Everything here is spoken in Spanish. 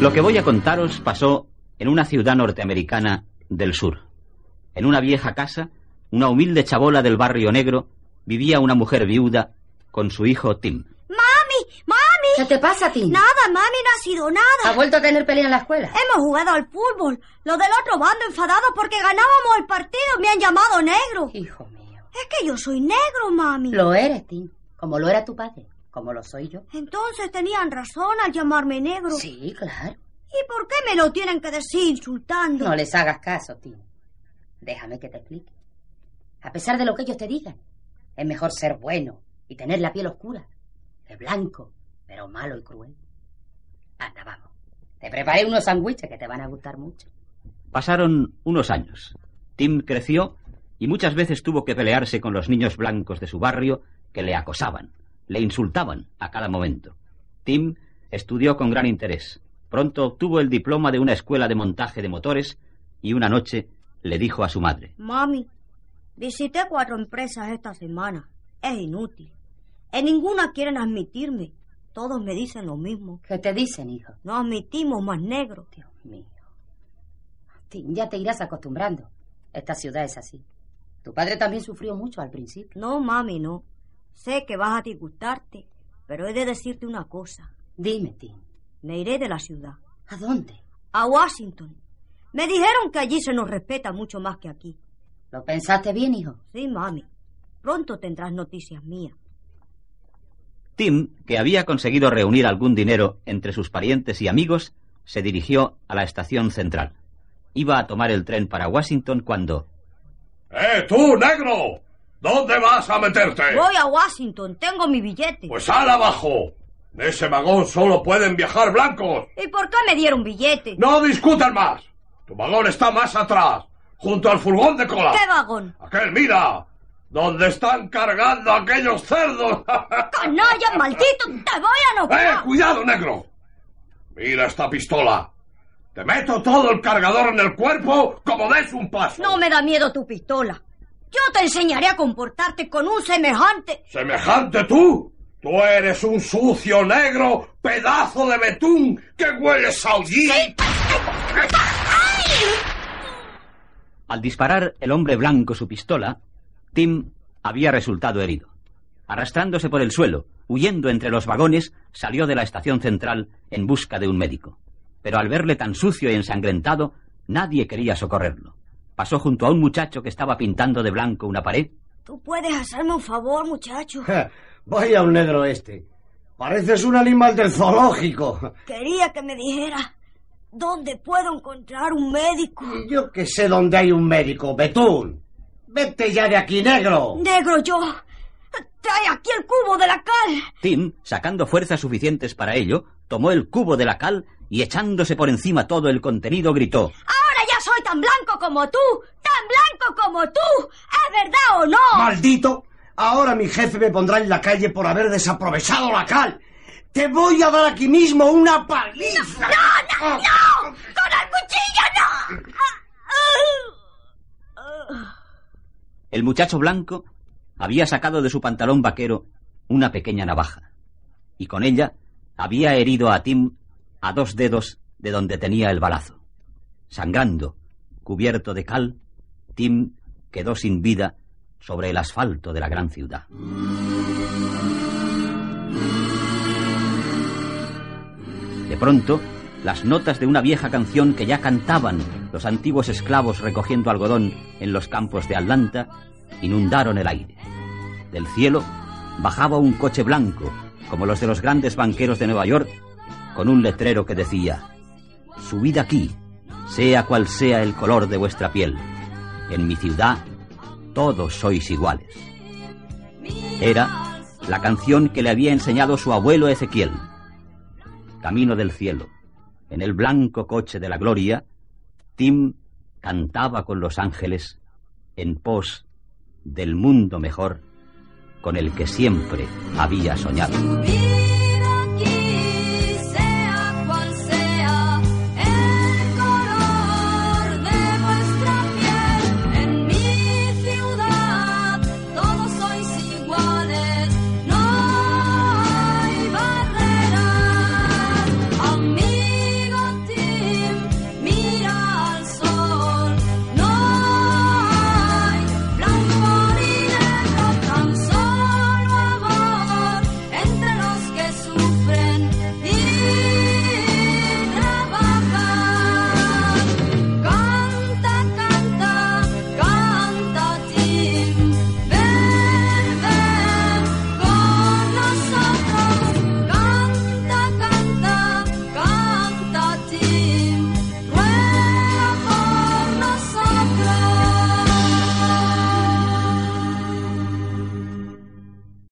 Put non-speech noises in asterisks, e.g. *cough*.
Lo que voy a contaros pasó en una ciudad norteamericana del sur. En una vieja casa, una humilde chabola del barrio negro, vivía una mujer viuda con su hijo Tim. ¡Mami! ¡Mami! ¿Qué te pasa, Tim? Nada, mami, no ha sido nada. ¿Has vuelto a tener pelea en la escuela? Hemos jugado al fútbol. Los del otro bando enfadados porque ganábamos el partido me han llamado negro. Hijo mío. Es que yo soy negro, mami. Lo eres, Tim. Como lo era tu padre. Como lo soy yo. Entonces tenían razón al llamarme negro. Sí, claro. ¿Y por qué me lo tienen que decir insultando? No les hagas caso, Tim. Déjame que te explique. A pesar de lo que ellos te digan, es mejor ser bueno y tener la piel oscura que blanco, pero malo y cruel. Anda, vamos. Te preparé unos sándwiches que te van a gustar mucho. Pasaron unos años. Tim creció y muchas veces tuvo que pelearse con los niños blancos de su barrio que le acosaban, le insultaban a cada momento. Tim estudió con gran interés. Pronto obtuvo el diploma de una escuela de montaje de motores y una noche le dijo a su madre. Mami, visité cuatro empresas esta semana. Es inútil. En ninguna quieren admitirme. Todos me dicen lo mismo. ¿Qué te dicen, hijo? No admitimos más negros. Dios mío. Tim, ya te irás acostumbrando. Esta ciudad es así. Tu padre también sufrió mucho al principio. No, mami, no. Sé que vas a disgustarte, pero he de decirte una cosa. Dime, Tim. Me iré de la ciudad. ¿A dónde? A Washington. Me dijeron que allí se nos respeta mucho más que aquí. ¿Lo pensaste bien, hijo? Sí, mami. Pronto tendrás noticias mías. Tim, que había conseguido reunir algún dinero entre sus parientes y amigos, se dirigió a la estación central. Iba a tomar el tren para Washington cuando... ¡Eh, tú, negro! ¿Dónde vas a meterte? Voy a Washington. Tengo mi billete. Pues sal abajo. Ese vagón solo pueden viajar blancos. ¿Y por qué me dieron billete? No discutan más. Tu vagón está más atrás, junto al furgón de cola. ¿Qué vagón? Aquel, mira. Donde están cargando aquellos cerdos. *laughs* ¡Canalla, maldito! ¡Te voy a ¡Eh, noquear! cuidado, negro! Mira esta pistola. Te meto todo el cargador en el cuerpo como des un paso. No me da miedo tu pistola. Yo te enseñaré a comportarte con un semejante. ¿Semejante tú? Tú eres un sucio negro, pedazo de betún que hueles a hollín. Al disparar el hombre blanco su pistola, Tim había resultado herido. Arrastrándose por el suelo, huyendo entre los vagones, salió de la estación central en busca de un médico. Pero al verle tan sucio y ensangrentado, nadie quería socorrerlo. Pasó junto a un muchacho que estaba pintando de blanco una pared. Tú puedes hacerme un favor, muchacho. Vaya un negro este. Pareces un animal del zoológico. Quería que me dijera dónde puedo encontrar un médico. Yo que sé dónde hay un médico, Betún. Vete ya de aquí, negro. Negro yo. Trae aquí el cubo de la cal. Tim, sacando fuerzas suficientes para ello, tomó el cubo de la cal y echándose por encima todo el contenido, gritó. Ya soy tan blanco como tú. Tan blanco como tú. ¿Es verdad o no? ¡Maldito! Ahora mi jefe me pondrá en la calle por haber desaprovechado la cal. Te voy a dar aquí mismo una paliza. ¡No, no, no! ¡Con el cuchillo no! El muchacho blanco había sacado de su pantalón vaquero una pequeña navaja, y con ella había herido a Tim a dos dedos de donde tenía el balazo. Sangrando, cubierto de cal, Tim quedó sin vida sobre el asfalto de la gran ciudad. De pronto, las notas de una vieja canción que ya cantaban los antiguos esclavos recogiendo algodón en los campos de Atlanta inundaron el aire. Del cielo bajaba un coche blanco, como los de los grandes banqueros de Nueva York, con un letrero que decía, Subid aquí, sea cual sea el color de vuestra piel. En mi ciudad todos sois iguales. Era la canción que le había enseñado su abuelo Ezequiel. Camino del cielo, en el blanco coche de la gloria, Tim cantaba con los ángeles en pos del mundo mejor con el que siempre había soñado.